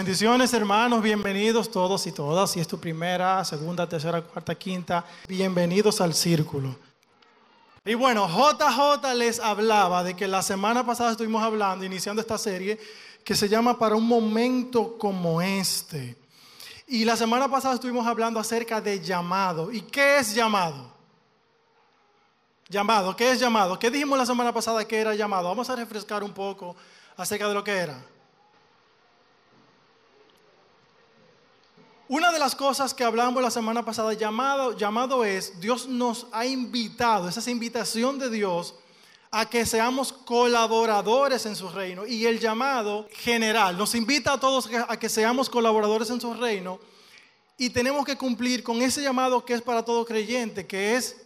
Bendiciones hermanos, bienvenidos todos y todas. Si es tu primera, segunda, tercera, cuarta, quinta, bienvenidos al círculo. Y bueno, JJ les hablaba de que la semana pasada estuvimos hablando, iniciando esta serie, que se llama Para un momento como este. Y la semana pasada estuvimos hablando acerca de llamado. ¿Y qué es llamado? Llamado, ¿qué es llamado? ¿Qué dijimos la semana pasada que era llamado? Vamos a refrescar un poco acerca de lo que era. Una de las cosas que hablamos la semana pasada, llamado, llamado es, Dios nos ha invitado, es esa invitación de Dios a que seamos colaboradores en su reino. Y el llamado general nos invita a todos a que seamos colaboradores en su reino. Y tenemos que cumplir con ese llamado que es para todo creyente, que es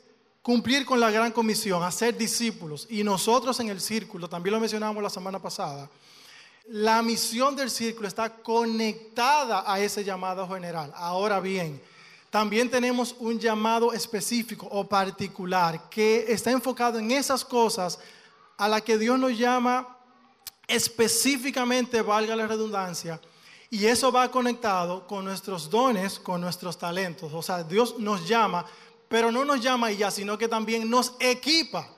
cumplir con la gran comisión, hacer discípulos. Y nosotros en el círculo, también lo mencionamos la semana pasada, la misión del círculo está conectada a ese llamado general. Ahora bien, también tenemos un llamado específico o particular que está enfocado en esas cosas a las que Dios nos llama específicamente, valga la redundancia, y eso va conectado con nuestros dones, con nuestros talentos. O sea, Dios nos llama pero no nos llama y ya, sino que también nos equipa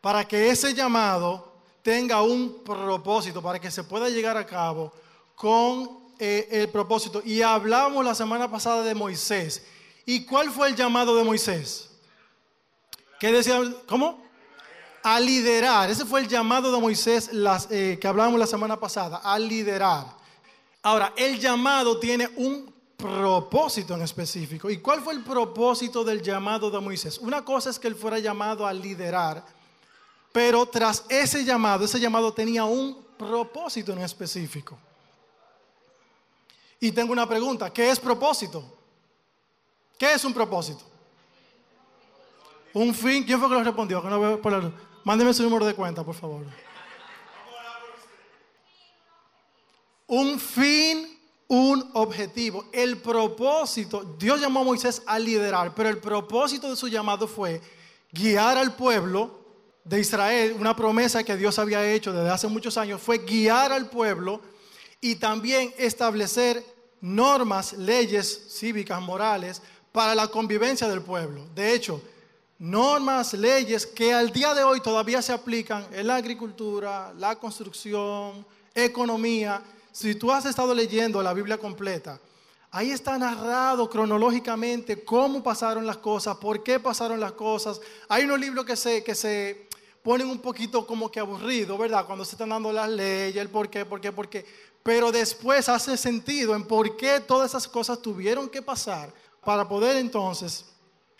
para que ese llamado tenga un propósito, para que se pueda llegar a cabo con eh, el propósito. Y hablamos la semana pasada de Moisés. ¿Y cuál fue el llamado de Moisés? ¿Qué decía? ¿Cómo? A liderar. Ese fue el llamado de Moisés las, eh, que hablábamos la semana pasada, a liderar. Ahora, el llamado tiene un propósito en específico. ¿Y cuál fue el propósito del llamado de Moisés? Una cosa es que él fuera llamado a liderar, pero tras ese llamado, ese llamado tenía un propósito en específico. Y tengo una pregunta, ¿qué es propósito? ¿Qué es un propósito? Un fin, ¿quién fue que lo respondió? Mándeme su número de cuenta, por favor. Un fin un objetivo. El propósito, Dios llamó a Moisés a liderar, pero el propósito de su llamado fue guiar al pueblo de Israel, una promesa que Dios había hecho desde hace muchos años, fue guiar al pueblo y también establecer normas, leyes cívicas, morales, para la convivencia del pueblo. De hecho, normas, leyes que al día de hoy todavía se aplican en la agricultura, la construcción, economía, si tú has estado leyendo la Biblia completa, ahí está narrado cronológicamente cómo pasaron las cosas, por qué pasaron las cosas. Hay unos libros que se, que se ponen un poquito como que aburridos, ¿verdad? Cuando se están dando las leyes, el por qué, por qué, por qué. Pero después hace sentido en por qué todas esas cosas tuvieron que pasar para poder entonces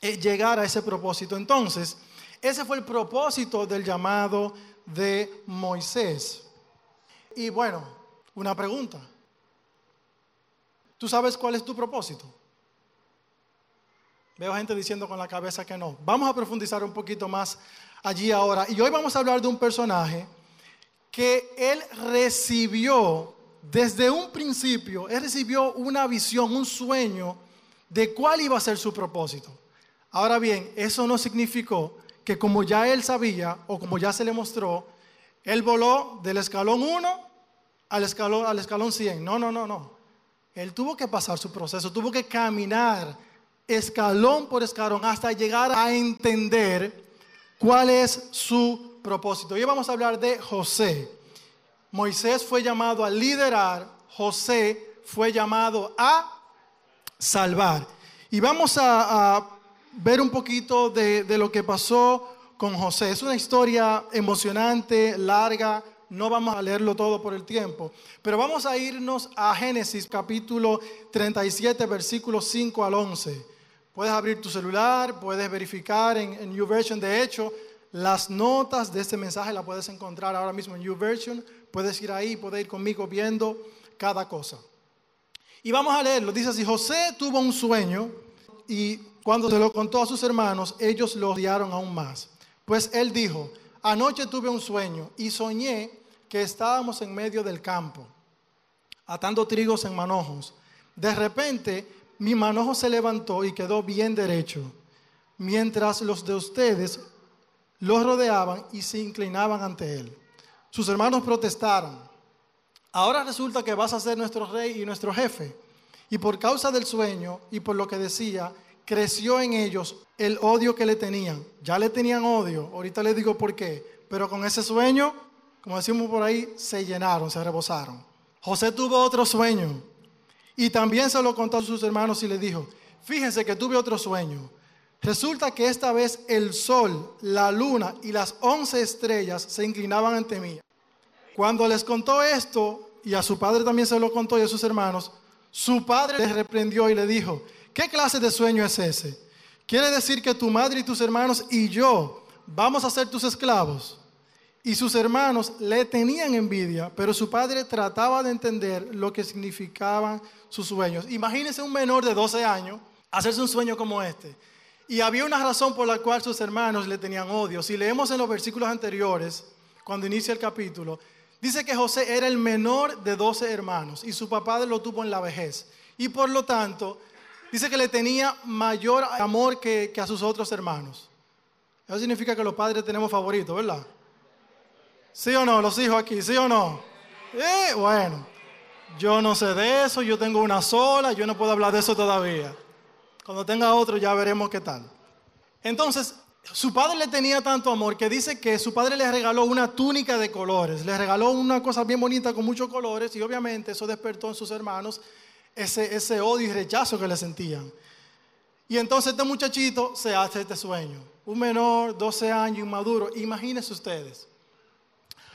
eh, llegar a ese propósito. Entonces, ese fue el propósito del llamado de Moisés. Y bueno, una pregunta. ¿Tú sabes cuál es tu propósito? Veo gente diciendo con la cabeza que no. Vamos a profundizar un poquito más allí ahora. Y hoy vamos a hablar de un personaje que él recibió desde un principio, él recibió una visión, un sueño de cuál iba a ser su propósito. Ahora bien, eso no significó que como ya él sabía o como ya se le mostró, él voló del escalón 1 al escalón, al escalón 100. No, no, no, no. Él tuvo que pasar su proceso, tuvo que caminar escalón por escalón hasta llegar a entender cuál es su propósito. Hoy vamos a hablar de José. Moisés fue llamado a liderar, José fue llamado a salvar. Y vamos a, ver un poquito de, de lo que pasó con José. Es una historia emocionante, larga, no vamos a leerlo todo por el tiempo, pero vamos a irnos a Génesis capítulo 37, versículos 5 al 11. Puedes abrir tu celular, puedes verificar en, en YouVersion. De hecho, las notas de este mensaje las puedes encontrar ahora mismo en YouVersion. Puedes ir ahí, puedes ir conmigo viendo cada cosa. Y vamos a leerlo. Dice así, José tuvo un sueño y cuando se lo contó a sus hermanos, ellos lo odiaron aún más. Pues él dijo, anoche tuve un sueño y soñé que estábamos en medio del campo, atando trigos en manojos. De repente, mi manojo se levantó y quedó bien derecho, mientras los de ustedes los rodeaban y se inclinaban ante él. Sus hermanos protestaron. ahora resulta que vas a ser nuestro rey y nuestro jefe. Y por causa del sueño y por lo que decía, creció en ellos el odio que le tenían. Ya le tenían odio, ahorita les digo por qué, pero con ese sueño, como decimos por ahí, se llenaron, se rebosaron. José tuvo otro sueño y también se lo contó a sus hermanos y le dijo, fíjense que tuve otro sueño. Resulta que esta vez el sol, la luna y las once estrellas se inclinaban ante mí. Cuando les contó esto, y a su padre también se lo contó y a sus hermanos, su padre les reprendió y le dijo, ¿qué clase de sueño es ese? Quiere decir que tu madre y tus hermanos y yo vamos a ser tus esclavos. Y sus hermanos le tenían envidia, pero su padre trataba de entender lo que significaban sus sueños. Imagínense un menor de 12 años hacerse un sueño como este. Y había una razón por la cual sus hermanos le tenían odio. Si leemos en los versículos anteriores, cuando inicia el capítulo, dice que José era el menor de 12 hermanos y su papá lo tuvo en la vejez. Y por lo tanto, dice que le tenía mayor amor que, a sus otros hermanos. Eso significa que los padres tenemos favoritos, ¿verdad? ¿Sí o no? Los hijos aquí, ¿sí o no? Eh, bueno, yo no sé de eso, yo tengo una sola, yo no puedo hablar de eso todavía. Cuando tenga otro ya veremos qué tal. Entonces, su padre le tenía tanto amor que dice que su padre le regaló una túnica de colores, le regaló una cosa bien bonita con muchos colores y obviamente eso despertó en sus hermanos ese, ese odio y rechazo que le sentían. Y entonces este muchachito se hace este sueño, un menor, 12 años, inmaduro, imagínense ustedes.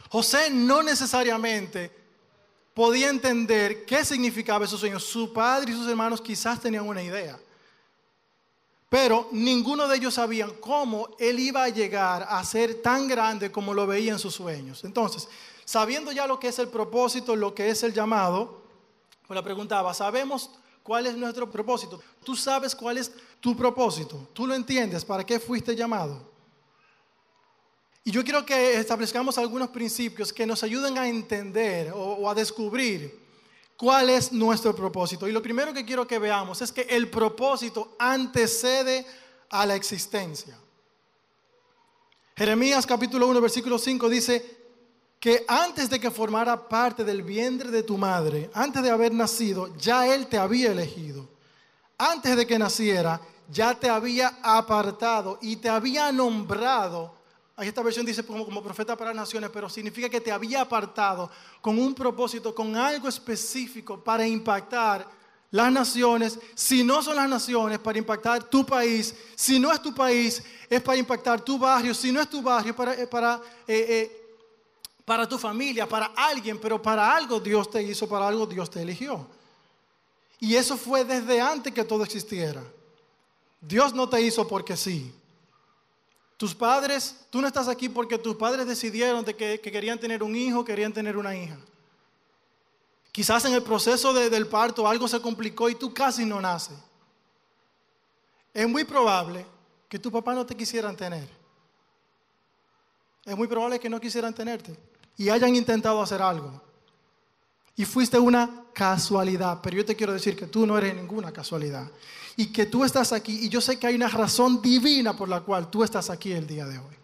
José no necesariamente podía entender qué significaba ese sueño. Su padre y sus hermanos quizás tenían una idea. Pero ninguno de ellos sabían cómo él iba a llegar a ser tan grande como lo veía en sus sueños. Entonces, sabiendo ya lo que es el propósito, lo que es el llamado, pues le preguntaba, ¿sabemos cuál es nuestro propósito? ¿Tú sabes cuál es tu propósito? ¿Tú lo entiendes? ¿Para qué fuiste llamado? Y yo quiero que establezcamos algunos principios que nos ayuden a entender o, a descubrir cuál es nuestro propósito. Y lo primero que quiero que veamos es que el propósito antecede a la existencia. Jeremías capítulo 1, versículo 5 dice que antes de que formara parte del vientre de tu madre, antes de haber nacido, ya Él te había elegido. Antes de que naciera, ya te había apartado y te había nombrado esta versión dice como, profeta para las naciones, pero significa que te había apartado con un propósito, con algo específico para impactar las naciones. Si no son las naciones, para impactar tu país. Si no es tu país, es para impactar tu barrio. Si no es tu barrio, para, para, eh, eh, para tu familia, para alguien. Pero para algo Dios te hizo, para algo Dios te eligió. Y eso fue desde antes que todo existiera. Dios no te hizo porque sí. Tus padres, tú no estás aquí porque tus padres decidieron de que, querían tener un hijo, querían tener una hija. Quizás en el proceso del parto algo se complicó y tú casi no naces. Es muy probable que tu papá no te quisieran tener. Es muy probable que no quisieran tenerte y hayan intentado hacer algo. Y fuiste una casualidad, pero yo te quiero decir que tú no eres ninguna casualidad y que tú estás aquí y yo sé que hay una razón divina por la cual tú estás aquí el día de hoy.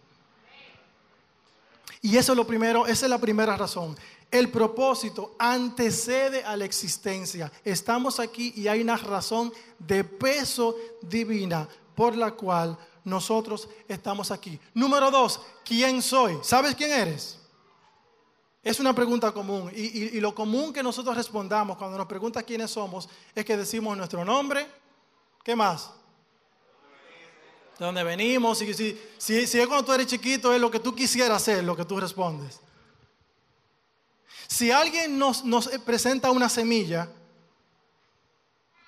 Y eso es lo primero, esa es la primera razón. El propósito antecede a la existencia. Estamos aquí y hay una razón de peso divina por la cual nosotros estamos aquí. Número dos, ¿quién soy? ¿Sabes quién eres? Es una pregunta común y, lo común que nosotros respondamos cuando nos preguntan quiénes somos es que decimos nuestro nombre, ¿Qué más? De dónde venimos. Si, si, es cuando tú eres chiquito, es lo que tú quisieras hacer, lo que tú respondes. Si alguien nos, nos presenta una semilla,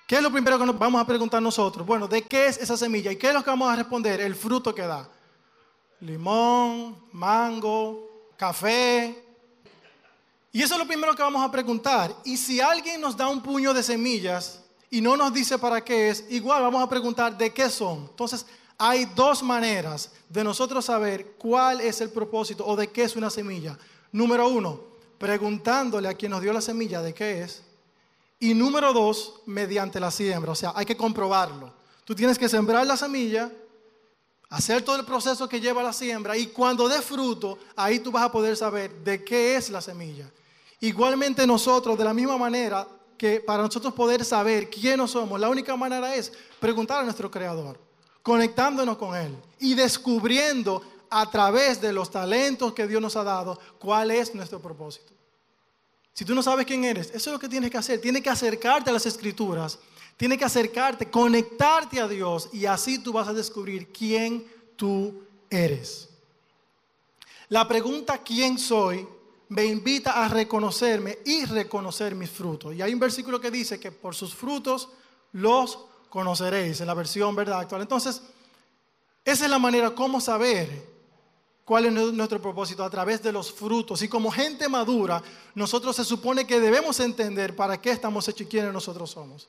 ¿qué es lo primero que nos vamos a preguntar nosotros? Bueno, ¿de qué es esa semilla? ¿Y qué es lo que vamos a responder? El fruto que da. Limón, mango, café. Y eso es lo primero que vamos a preguntar. Y si alguien nos da un puño de semillas, y no nos dice para qué es, igual vamos a preguntar de qué son. Entonces, hay dos maneras de nosotros saber cuál es el propósito o de qué es una semilla. Número uno, preguntándole a quien nos dio la semilla de qué es. Y número dos, mediante la siembra. O sea, hay que comprobarlo. Tú tienes que sembrar la semilla, hacer todo el proceso que lleva la siembra y cuando dé fruto, ahí tú vas a poder saber de qué es la semilla. Igualmente nosotros, de la misma manera que para nosotros poder saber quiénes somos, la única manera es preguntar a nuestro Creador, conectándonos con Él y descubriendo a través de los talentos que Dios nos ha dado cuál es nuestro propósito. Si tú no sabes quién eres, eso es lo que tienes que hacer. Tienes que acercarte a las escrituras, tienes que acercarte, conectarte a Dios y así tú vas a descubrir quién tú eres. La pregunta quién soy me invita a reconocerme y reconocer mis frutos. Y hay un versículo que dice que por sus frutos los conoceréis, en la versión actual. Entonces, esa es la manera como saber cuál es nuestro propósito a través de los frutos. Y como gente madura, nosotros se supone que debemos entender para qué estamos hechos y quiénes nosotros somos.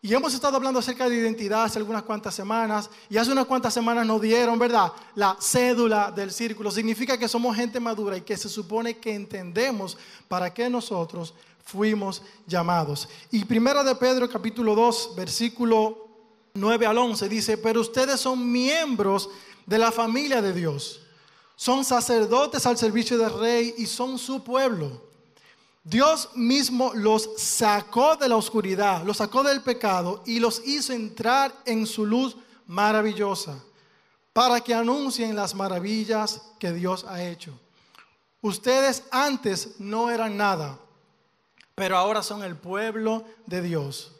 Y hemos estado hablando acerca de identidad hace algunas cuantas semanas, y hace unas cuantas semanas nos dieron, ¿verdad? La cédula del círculo. Significa que somos gente madura y que se supone que entendemos para qué nosotros fuimos llamados. Y primero de Pedro capítulo 2, versículo 9 al 11 dice, pero ustedes son miembros de la familia de Dios, son sacerdotes al servicio del rey y son su pueblo Dios mismo los sacó de la oscuridad, los sacó del pecado y los hizo entrar en su luz maravillosa para que anuncien las maravillas que Dios ha hecho. Ustedes antes no eran nada, pero ahora son el pueblo de Dios.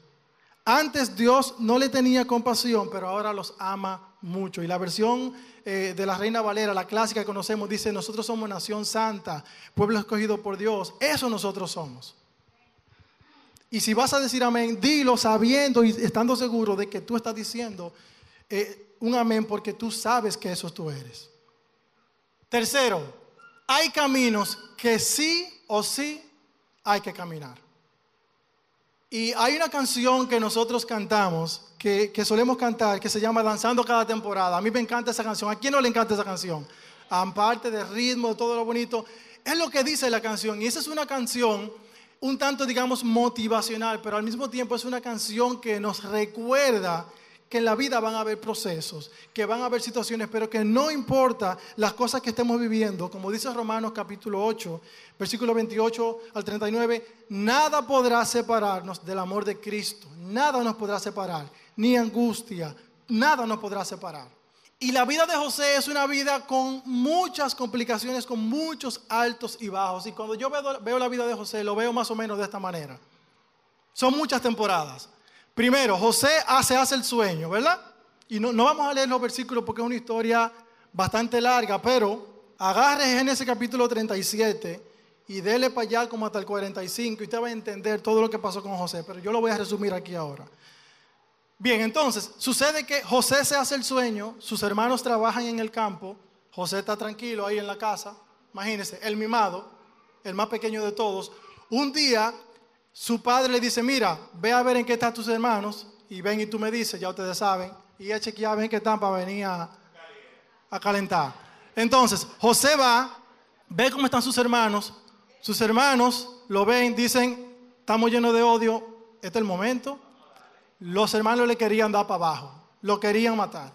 Antes Dios no le tenía compasión, pero ahora los ama mucho. Y la versión eh, de la Reina Valera, la clásica que conocemos, dice, nosotros somos nación santa, pueblo escogido por Dios. Eso nosotros somos. Y si vas a decir amén, dilo sabiendo y estando seguro de que tú estás diciendo eh, un amén porque tú sabes que eso tú eres. Tercero, hay caminos que sí o sí hay que caminar. Y hay una canción que nosotros cantamos que, solemos cantar, que se llama Danzando cada temporada. A mí me encanta esa canción. ¿A quién no le encanta esa canción? Aparte del ritmo, de todo lo bonito. Es lo que dice la canción. Y esa es una canción un tanto, digamos, motivacional, pero al mismo tiempo es una canción que nos recuerda que en la vida van a haber procesos, que van a haber situaciones, pero que no importa las cosas que estemos viviendo, como dice Romanos capítulo 8, versículo 28 al 39, nada podrá separarnos del amor de Cristo, nada nos podrá separar, ni angustia, nada nos podrá separar. Y la vida de José es una vida con muchas complicaciones, con muchos altos y bajos. Y cuando yo veo, veo la vida de José, lo veo más o menos de esta manera. Son muchas temporadas. Primero, José hace, hace el sueño, ¿verdad? Y no, no vamos a leer los versículos porque es una historia bastante larga, pero agarre Génesis capítulo 37 y dele para allá como hasta el 45 y usted va a entender todo lo que pasó con José, pero yo lo voy a resumir aquí ahora. Bien, entonces, sucede que José se hace el sueño, sus hermanos trabajan en el campo, José está tranquilo ahí en la casa, imagínense, el mimado, el más pequeño de todos. Un día su padre le dice, mira, ve a ver en qué están tus hermanos y ven y tú me dices, ya ustedes saben, y a chequear, ven qué están para venir a, a calentar. Entonces, José va, ve cómo están sus hermanos, sus hermanos lo ven, dicen, estamos llenos de odio, este es el momento. Los hermanos le querían dar para abajo, lo querían matar.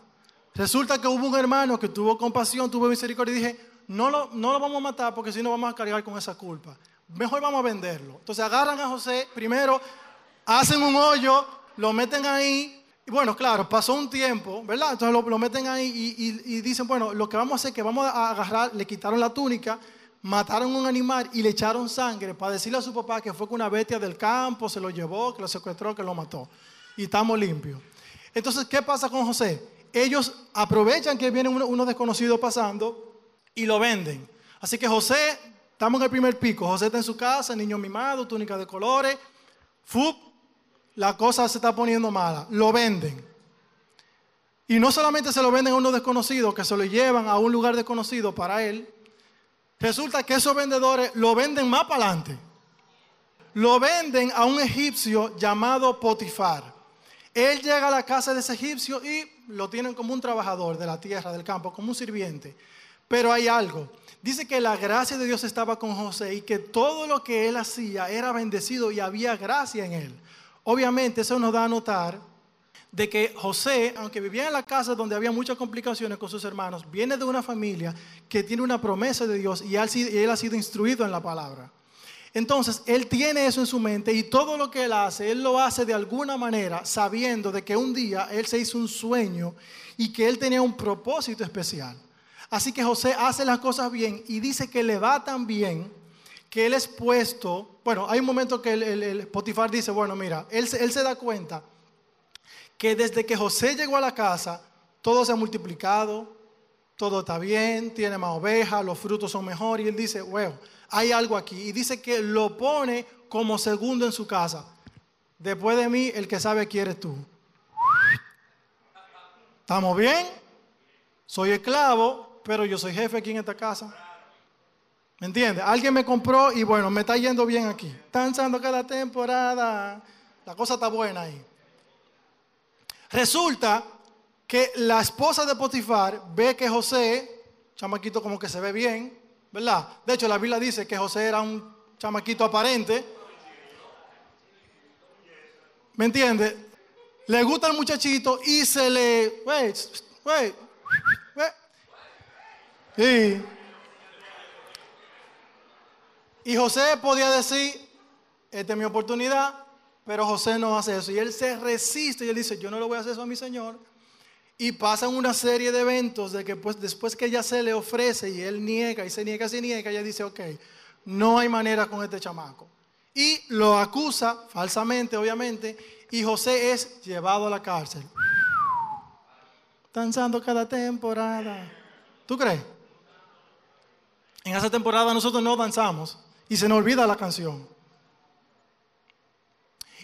Resulta que hubo un hermano que tuvo compasión, tuvo misericordia y dije, no lo, no lo vamos a matar porque si no vamos a cargar con esa culpa mejor vamos a venderlo. Entonces agarran a José, primero hacen un hoyo, lo meten ahí. Y bueno, claro, pasó un tiempo, ¿verdad? Entonces lo, meten ahí y, dicen, bueno, lo que vamos a hacer es que vamos a agarrar, le quitaron la túnica, mataron un animal y le echaron sangre para decirle a su papá que fue con una bestia del campo, se lo llevó, que lo secuestró, que lo mató. Y estamos limpios. Entonces, ¿qué pasa con José? Ellos aprovechan que viene uno desconocido pasando y lo venden. Así que José Estamos en el primer pico. José está en su casa, niño mimado, túnica de colores. ¡Fup! La cosa se está poniendo mala. Lo venden. Y no solamente se lo venden a unos desconocidos, que se lo llevan a un lugar desconocido para él. Resulta que esos vendedores lo venden más para adelante. Lo venden a un egipcio llamado Potifar. Él llega a la casa de ese egipcio y lo tienen como un trabajador de la tierra, del campo, como un sirviente. Pero hay algo. Dice que la gracia de Dios estaba con José y que todo lo que él hacía era bendecido y había gracia en él. Obviamente eso nos da a notar de que José, aunque vivía en la casa donde había muchas complicaciones con sus hermanos, viene de una familia que tiene una promesa de Dios y él, ha sido instruido en la palabra. Entonces, él tiene eso en su mente y todo lo que él hace, él lo hace de alguna manera sabiendo de que un día él se hizo un sueño y que él tenía un propósito especial. Así que José hace las cosas bien y dice que le va tan bien que él es puesto, bueno, hay un momento que el, Potifar dice, bueno, mira, él, él se da cuenta que desde que José llegó a la casa, todo se ha multiplicado, todo está bien, tiene más ovejas, los frutos son mejores, y él dice, bueno, hay algo aquí. Y dice que lo pone como segundo en su casa. Después de mí, el que sabe quiere tú. ¿Estamos bien? Soy esclavo, pero yo soy jefe aquí en esta casa. ¿Me entiendes? Alguien me compró y bueno, me está yendo bien aquí. Están echando cada temporada. La cosa está buena ahí. Resulta que la esposa de Potifar ve que José, chamaquito como que se ve bien, ¿verdad? De hecho, la Biblia dice que José era un chamaquito aparente. ¿Me entiende? Le gusta el muchachito y se le... Wait, wait, wait. Y José podía decir, esta es mi oportunidad, pero José no hace eso. Y él se resiste y él dice, yo no le voy a hacer eso a mi Señor. Y pasan una serie de eventos de que pues, después que ella se le ofrece y él niega y se niega, se niega, ella dice, ok, no hay manera con este chamaco. Y lo acusa falsamente, obviamente, y José es llevado a la cárcel. Danzando cada temporada. ¿Tú crees? En esa temporada nosotros no danzamos y se nos olvida la canción.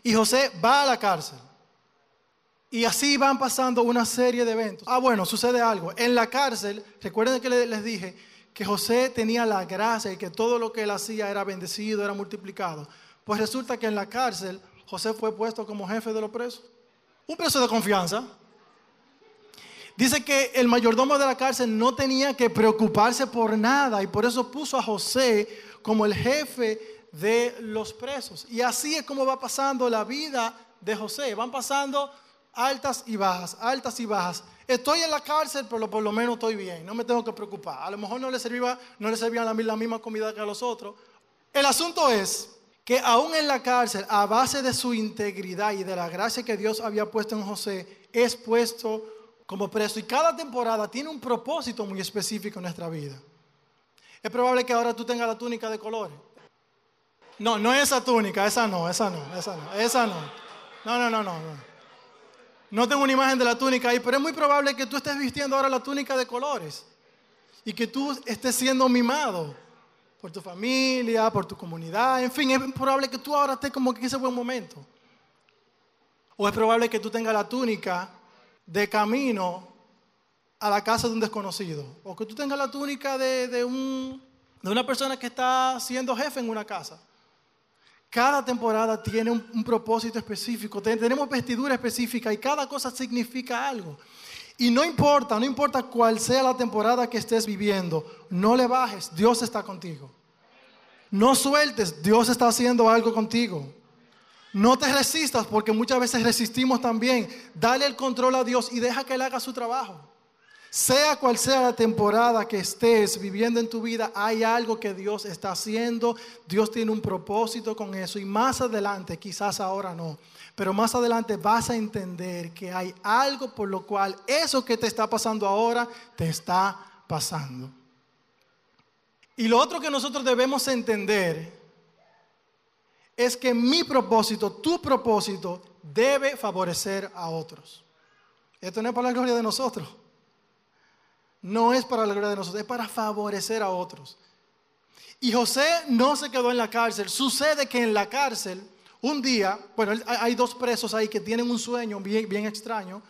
Y José va a la cárcel. Y así van pasando una serie de eventos. Ah, bueno, sucede algo. En la cárcel, recuerden que les dije que José tenía la gracia y que todo lo que él hacía era bendecido, era multiplicado. Pues resulta que en la cárcel José fue puesto como jefe de los presos. Un preso de confianza. Dice que el mayordomo de la cárcel no tenía que preocuparse por nada y por eso puso a José como el jefe de los presos. Y así es como va pasando la vida de José. Van pasando altas y bajas, altas y bajas. Estoy en la cárcel, pero por lo menos estoy bien, no me tengo que preocupar. A lo mejor no le servía, no le servían la, la misma comida que a los otros. El asunto es que aún en la cárcel, a base de su integridad y de la gracia que Dios había puesto en José, es puesto como preso. Y cada temporada tiene un propósito muy específico en nuestra vida. Es probable que ahora tú tengas la túnica de colores. No, no esa túnica, esa no, esa no, esa no, esa no. No, no, no, no. no. Tengo una imagen de la túnica ahí, pero es muy probable que tú estés vistiendo ahora la túnica de colores y que tú estés siendo mimado por tu familia, por tu comunidad, en fin, es probable que tú ahora estés como que en ese buen momento. O es probable que tú tengas la túnica de camino a la casa de un desconocido. O que tú tengas la túnica de, de, un, de una persona que está siendo jefe en una casa. Cada temporada tiene un, propósito específico, tenemos vestidura específica y cada cosa significa algo. Y no importa, no importa cuál sea la temporada que estés viviendo, no le bajes, Dios está contigo. No sueltes, Dios está haciendo algo contigo. No te resistas porque muchas veces resistimos también. Dale el control a Dios y deja que Él haga su trabajo. Sea cual sea la temporada que estés viviendo en tu vida, hay algo que Dios está haciendo. Dios tiene un propósito con eso. Y más adelante, quizás ahora no, pero más adelante vas a entender que hay algo por lo cual eso que te está pasando ahora te está pasando. Y lo otro que nosotros debemos entender es que mi propósito, tu propósito, debe favorecer a otros. Esto no es para la gloria de nosotros no es para la gloria de nosotros, es para favorecer a otros. Y José no se quedó en la cárcel. Sucede que en la cárcel, un día, bueno, hay dos presos ahí que tienen un sueño bien, extraño.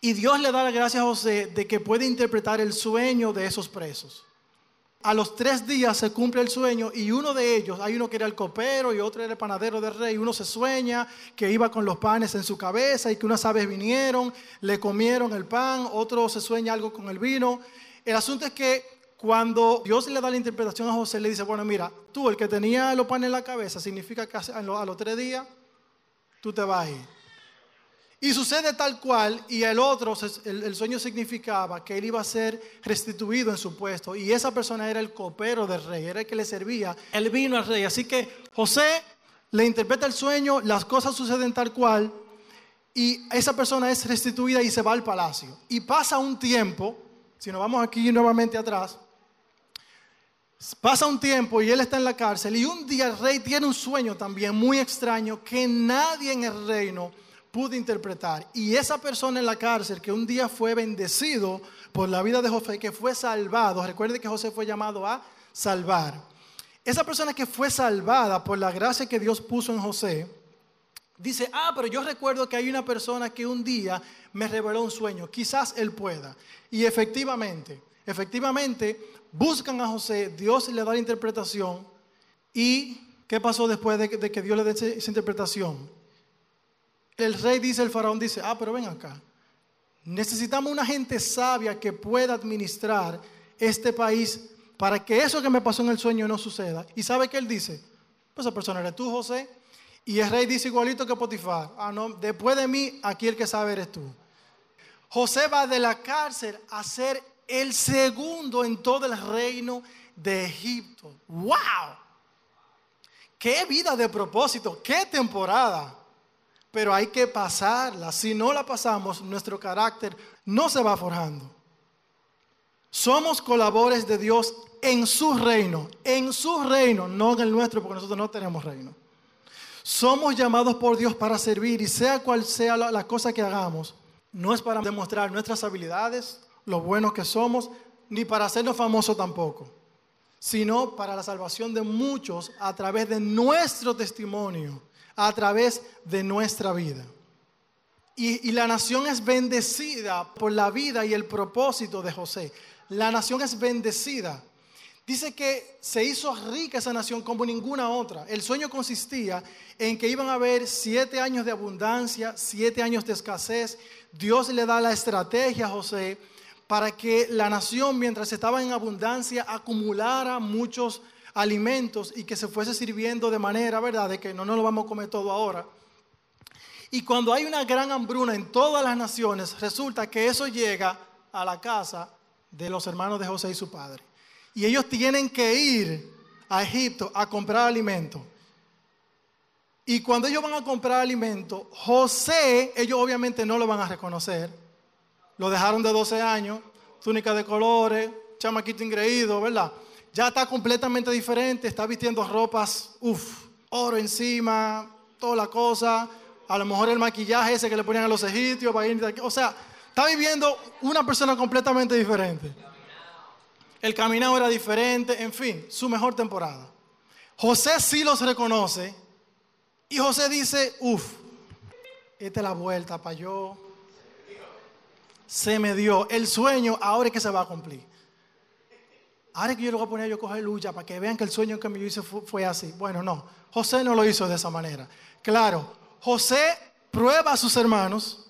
Y Dios le da la gracia a José de que puede interpretar el sueño de esos presos. A los tres días se cumple el sueño y uno de ellos, hay uno que era el copero y otro era el panadero del rey, uno se sueña que iba con los panes en su cabeza y que unas aves vinieron, le comieron el pan, otro se sueña algo con el vino. El asunto es que cuando Dios le da la interpretación a José, le dice, bueno, mira, tú el que tenía los panes en la cabeza, significa que a los tres días tú te vas a ir. Y sucede tal cual, y el otro, el, sueño significaba que él iba a ser restituido en su puesto, y esa persona era el copero del rey, era el que le servía el vino al rey. Así que José le interpreta el sueño, las cosas suceden tal cual, y esa persona es restituida y se va al palacio. Y pasa un tiempo, si nos vamos aquí nuevamente atrás, pasa un tiempo y él está en la cárcel, y un día el rey tiene un sueño también muy extraño que nadie en el reino pudo interpretar. Y esa persona en la cárcel que un día fue bendecido por la vida de José, que fue salvado, recuerde que José fue llamado a salvar. Esa persona que fue salvada por la gracia que Dios puso en José, dice, ah, pero yo recuerdo que hay una persona que un día me reveló un sueño, quizás él pueda. Y efectivamente, efectivamente, buscan a José, Dios le da la interpretación. ¿Y qué pasó después de que, Dios le dé esa interpretación? El rey dice, el faraón dice, ah, pero ven acá. Necesitamos una gente sabia que pueda administrar este país para que eso que me pasó en el sueño no suceda. ¿Y sabe qué él dice? Pues esa persona eres tú, José. Y el rey dice igualito que Potifar. Ah, no, después de mí, aquí el que sabe eres tú. José va de la cárcel a ser el segundo en todo el reino de Egipto. ¡Wow! ¡Qué vida de propósito! ¡Qué temporada! Pero hay que pasarla. Si no la pasamos, nuestro carácter no se va forjando. Somos colaboradores de Dios en su reino, en su reino, no en el nuestro, porque nosotros no tenemos reino. Somos llamados por Dios para servir y sea cual sea la, cosa que hagamos, no es para demostrar nuestras habilidades, lo buenos que somos, ni para hacernos famosos tampoco, sino para la salvación de muchos a través de nuestro testimonio a través de nuestra vida. Y, la nación es bendecida por la vida y el propósito de José. La nación es bendecida. Dice que se hizo rica esa nación como ninguna otra. El sueño consistía en que iban a haber siete años de abundancia, siete años de escasez. Dios le da la estrategia a José para que la nación, mientras estaba en abundancia, acumulara muchos alimentos y que se fuese sirviendo de manera, ¿verdad?, de que no nos lo vamos a comer todo ahora. Y cuando hay una gran hambruna en todas las naciones, resulta que eso llega a la casa de los hermanos de José y su padre. Y ellos tienen que ir a Egipto a comprar alimento. Y cuando ellos van a comprar alimento, José, ellos obviamente no lo van a reconocer. Lo dejaron de 12 años, túnica de colores, chamaquito ingreído, ¿verdad? Ya está completamente diferente, está vistiendo ropas, uff, oro encima, toda la cosa, a lo mejor el maquillaje ese que le ponían a los egipcios, o sea, está viviendo una persona completamente diferente. El caminado era diferente, en fin, su mejor temporada. José sí los reconoce y José dice, uff, esta es la vuelta para yo. Se me dio el sueño, ahora es que se va a cumplir. Ahora que yo lo voy a poner yo a coger lucha para que vean que el sueño que me hice fue, así. Bueno, no, José no lo hizo de esa manera. Claro, José prueba a sus hermanos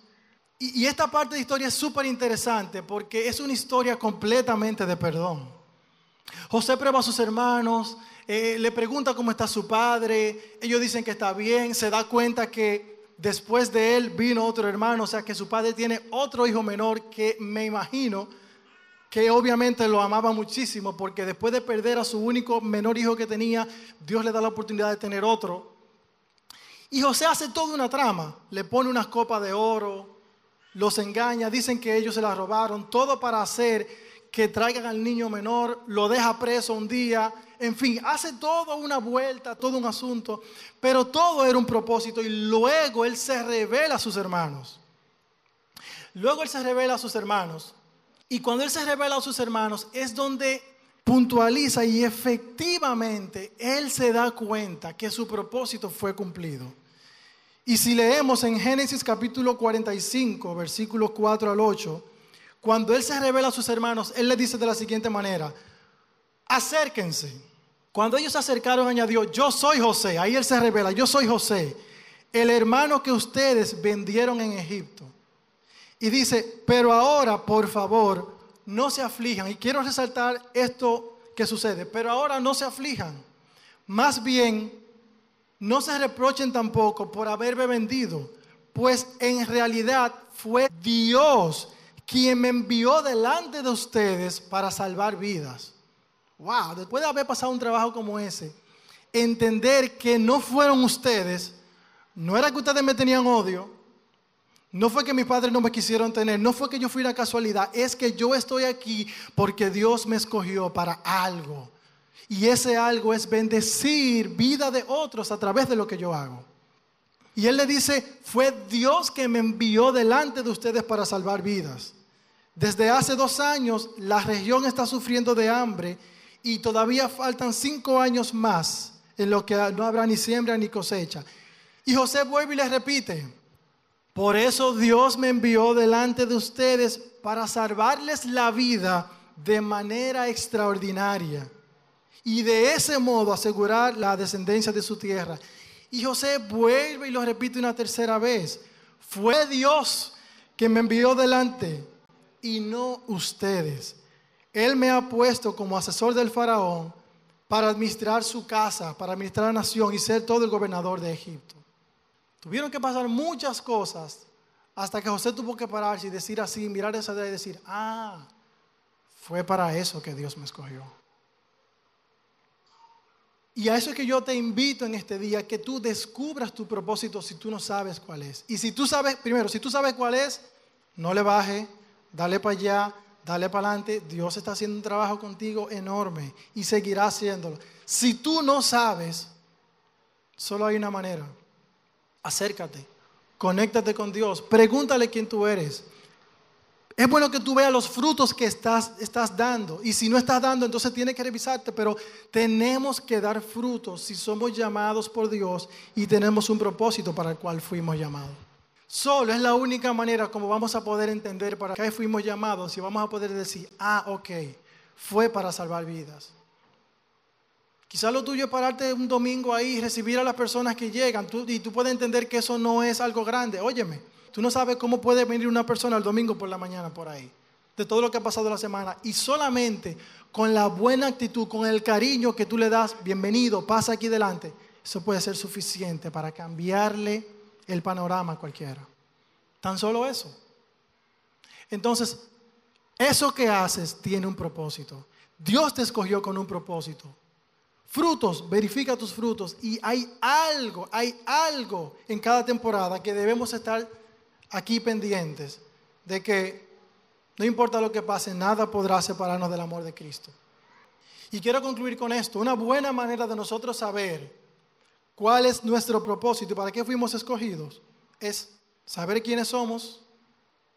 y, esta parte de historia es súper interesante porque es una historia completamente de perdón. José prueba a sus hermanos, eh, le pregunta cómo está su padre, ellos dicen que está bien, se da cuenta que después de él vino otro hermano, o sea que su padre tiene otro hijo menor que me imagino que obviamente lo amaba muchísimo porque después de perder a su único menor hijo que tenía, Dios le da la oportunidad de tener otro. Y José hace toda una trama, le pone unas copas de oro, los engaña, dicen que ellos se la robaron, todo para hacer que traigan al niño menor, lo deja preso un día, en fin, hace toda una vuelta, todo un asunto, pero todo era un propósito y luego él se revela a sus hermanos. Luego él se revela a sus hermanos y cuando Él se revela a sus hermanos es donde puntualiza y efectivamente Él se da cuenta que su propósito fue cumplido. Y si leemos en Génesis capítulo 45, versículos 4 al 8, cuando Él se revela a sus hermanos, Él les dice de la siguiente manera, acérquense. Cuando ellos se acercaron, añadió, yo soy José. Ahí Él se revela, yo soy José, el hermano que ustedes vendieron en Egipto. Y dice, pero ahora, por favor, no se aflijan. Y quiero resaltar esto que sucede, pero ahora no se aflijan. Más bien, no se reprochen tampoco por haberme vendido, pues en realidad fue Dios quien me envió delante de ustedes para salvar vidas. Wow, después de haber pasado un trabajo como ese, entender que no fueron ustedes, no era que ustedes me tenían odio, no fue que mis padres no me quisieron tener, no fue que yo fui una casualidad, es que yo estoy aquí porque Dios me escogió para algo. Y ese algo es bendecir vida de otros a través de lo que yo hago. Y él le dice, fue Dios que me envió delante de ustedes para salvar vidas. Desde hace dos años la región está sufriendo de hambre y todavía faltan cinco años más en lo que no habrá ni siembra ni cosecha. Y José vuelve y le repite, por eso Dios me envió delante de ustedes para salvarles la vida de manera extraordinaria y de ese modo asegurar la descendencia de su tierra. Y José vuelve y lo repite una tercera vez. Fue Dios que me envió delante y no ustedes. Él me ha puesto como asesor del faraón para administrar su casa, para administrar la nación y ser todo el gobernador de Egipto. Tuvieron que pasar muchas cosas hasta que José tuvo que pararse y decir así, mirar esa idea y decir, ah, fue para eso que Dios me escogió. Y a eso es que yo te invito en este día, que tú descubras tu propósito si tú no sabes cuál es. Y si tú sabes, primero, si tú sabes cuál es, no le baje, dale para allá, dale para adelante. Dios está haciendo un trabajo contigo enorme y seguirá haciéndolo. Si tú no sabes, solo hay una manera acércate, conéctate con Dios, pregúntale quién tú eres. Es bueno que tú veas los frutos que estás, estás dando. Y si no estás dando, entonces tienes que revisarte. Pero tenemos que dar frutos si somos llamados por Dios y tenemos un propósito para el cual fuimos llamados. Solo es la única manera como vamos a poder entender para qué fuimos llamados y vamos a poder decir, ah, ok, fue para salvar vidas. Quizás lo tuyo es pararte un domingo ahí y recibir a las personas que llegan y tú puedes entender que eso no es algo grande. Óyeme, tú no sabes cómo puede venir una persona el domingo por la mañana por ahí, de todo lo que ha pasado la semana. Y solamente con la buena actitud, con el cariño que tú le das, bienvenido, pasa aquí delante, eso puede ser suficiente para cambiarle el panorama a cualquiera. Tan solo eso. Entonces, eso que haces tiene un propósito. Dios te escogió con un propósito. Frutos, verifica tus frutos. Y hay algo, hay algo en cada temporada que debemos estar aquí pendientes de que no importa lo que pase, nada podrá separarnos del amor de Cristo. Y quiero concluir con esto. Una buena manera de nosotros saber cuál es nuestro propósito y para qué fuimos escogidos es saber quiénes somos.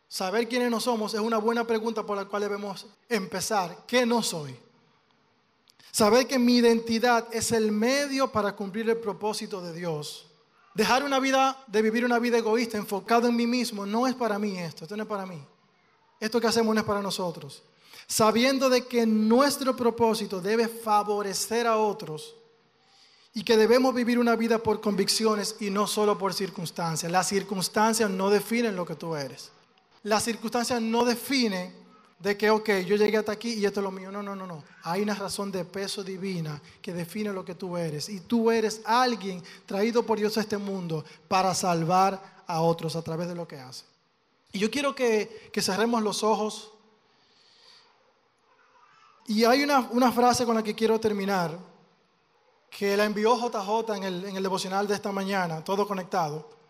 Saber quiénes no somos es una buena pregunta por la cual debemos empezar. ¿Qué no soy? Saber que mi identidad es el medio para cumplir el propósito de Dios. Dejar una vida, de vivir una vida egoísta, enfocado en mí mismo, no es para mí esto, esto no es para mí. Esto que hacemos no es para nosotros. Sabiendo de que nuestro propósito debe favorecer a otros y que debemos vivir una vida por convicciones y no solo por circunstancias. Las circunstancias no definen lo que tú eres. Las circunstancias no definen de que, ok, yo llegué hasta aquí y esto es lo mío. No, no, no, no. Hay una razón de peso divina que define lo que tú eres. Y tú eres alguien traído por Dios a este mundo para salvar a otros a través de lo que hace. Y yo quiero que, cerremos los ojos. Y hay una, frase con la que quiero terminar, que la envió JJ en el, en el devocional de esta mañana, todo conectado.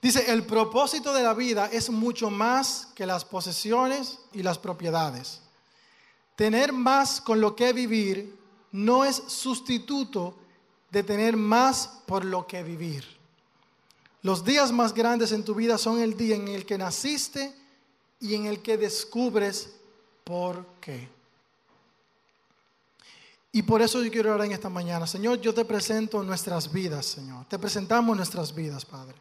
Dice, el propósito de la vida es mucho más que las posesiones y las propiedades. Tener más con lo que vivir no es sustituto de tener más por lo que vivir. Los días más grandes en tu vida son el día en el que naciste y en el que descubres por qué. Y por eso yo quiero orar en esta mañana. Señor, yo te presento nuestras vidas, Señor. Te presentamos nuestras vidas, Padre.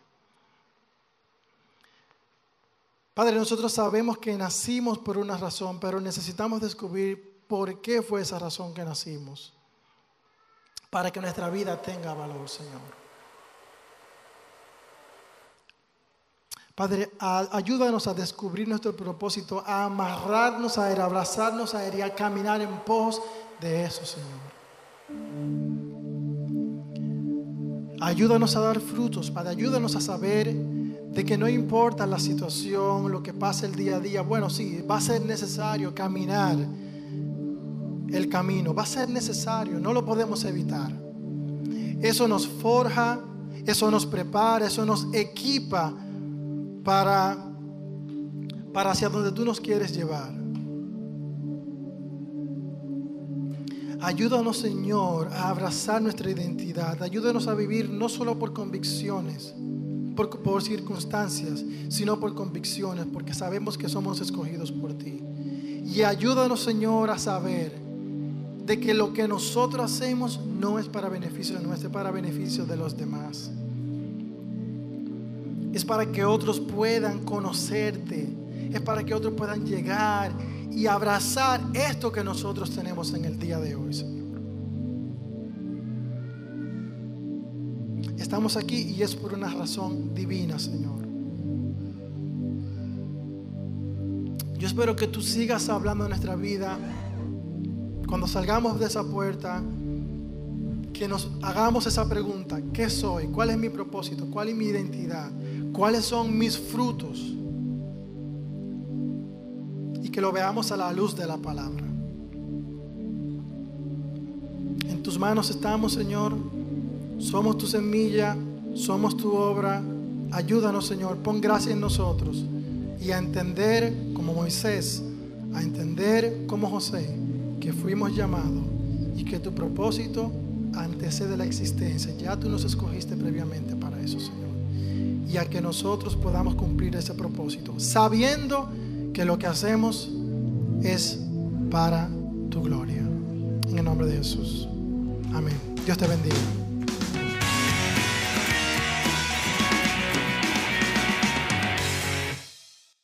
Padre, nosotros sabemos que nacimos por una razón, pero necesitamos descubrir por qué fue esa razón que nacimos, para que nuestra vida tenga valor, Señor. Padre, ayúdanos a descubrir nuestro propósito, a amarrarnos a él, a abrazarnos a él y a caminar en pos de eso, Señor. Ayúdanos a dar frutos, Padre. Ayúdanos a saber de que no importa la situación, lo que pase el día a día. Bueno, sí, va a ser necesario caminar el camino. Va a ser necesario, no lo podemos evitar. Eso nos forja, eso nos prepara, eso nos equipa para, para hacia donde tú nos quieres llevar. Ayúdanos, Señor, a abrazar nuestra identidad. Ayúdanos a vivir no solo por convicciones, por, circunstancias, sino por convicciones, porque sabemos que somos escogidos por ti. Y ayúdanos, Señor, a saber de que lo que nosotros hacemos no es para beneficio nuestro, es para beneficio de los demás. Es para que otros puedan conocerte, es para que otros puedan llegar y abrazar esto que nosotros tenemos en el día de hoy. Estamos aquí y es por una razón divina, Señor. Yo espero que tú sigas hablando en nuestra vida cuando salgamos de esa puerta, que nos hagamos esa pregunta, ¿qué soy? ¿Cuál es mi propósito? ¿Cuál es mi identidad? ¿Cuáles son mis frutos? Y que lo veamos a la luz de la palabra. En tus manos estamos, Señor. Somos tu semilla, somos tu obra. Ayúdanos, Señor. Pon gracia en nosotros y a entender como Moisés, a entender como José que fuimos llamados y que tu propósito antecede la existencia. Ya tú nos escogiste previamente para eso, Señor. Y a que nosotros podamos cumplir ese propósito, sabiendo que lo que hacemos es para tu gloria. En el nombre de Jesús. Amén. Dios te bendiga.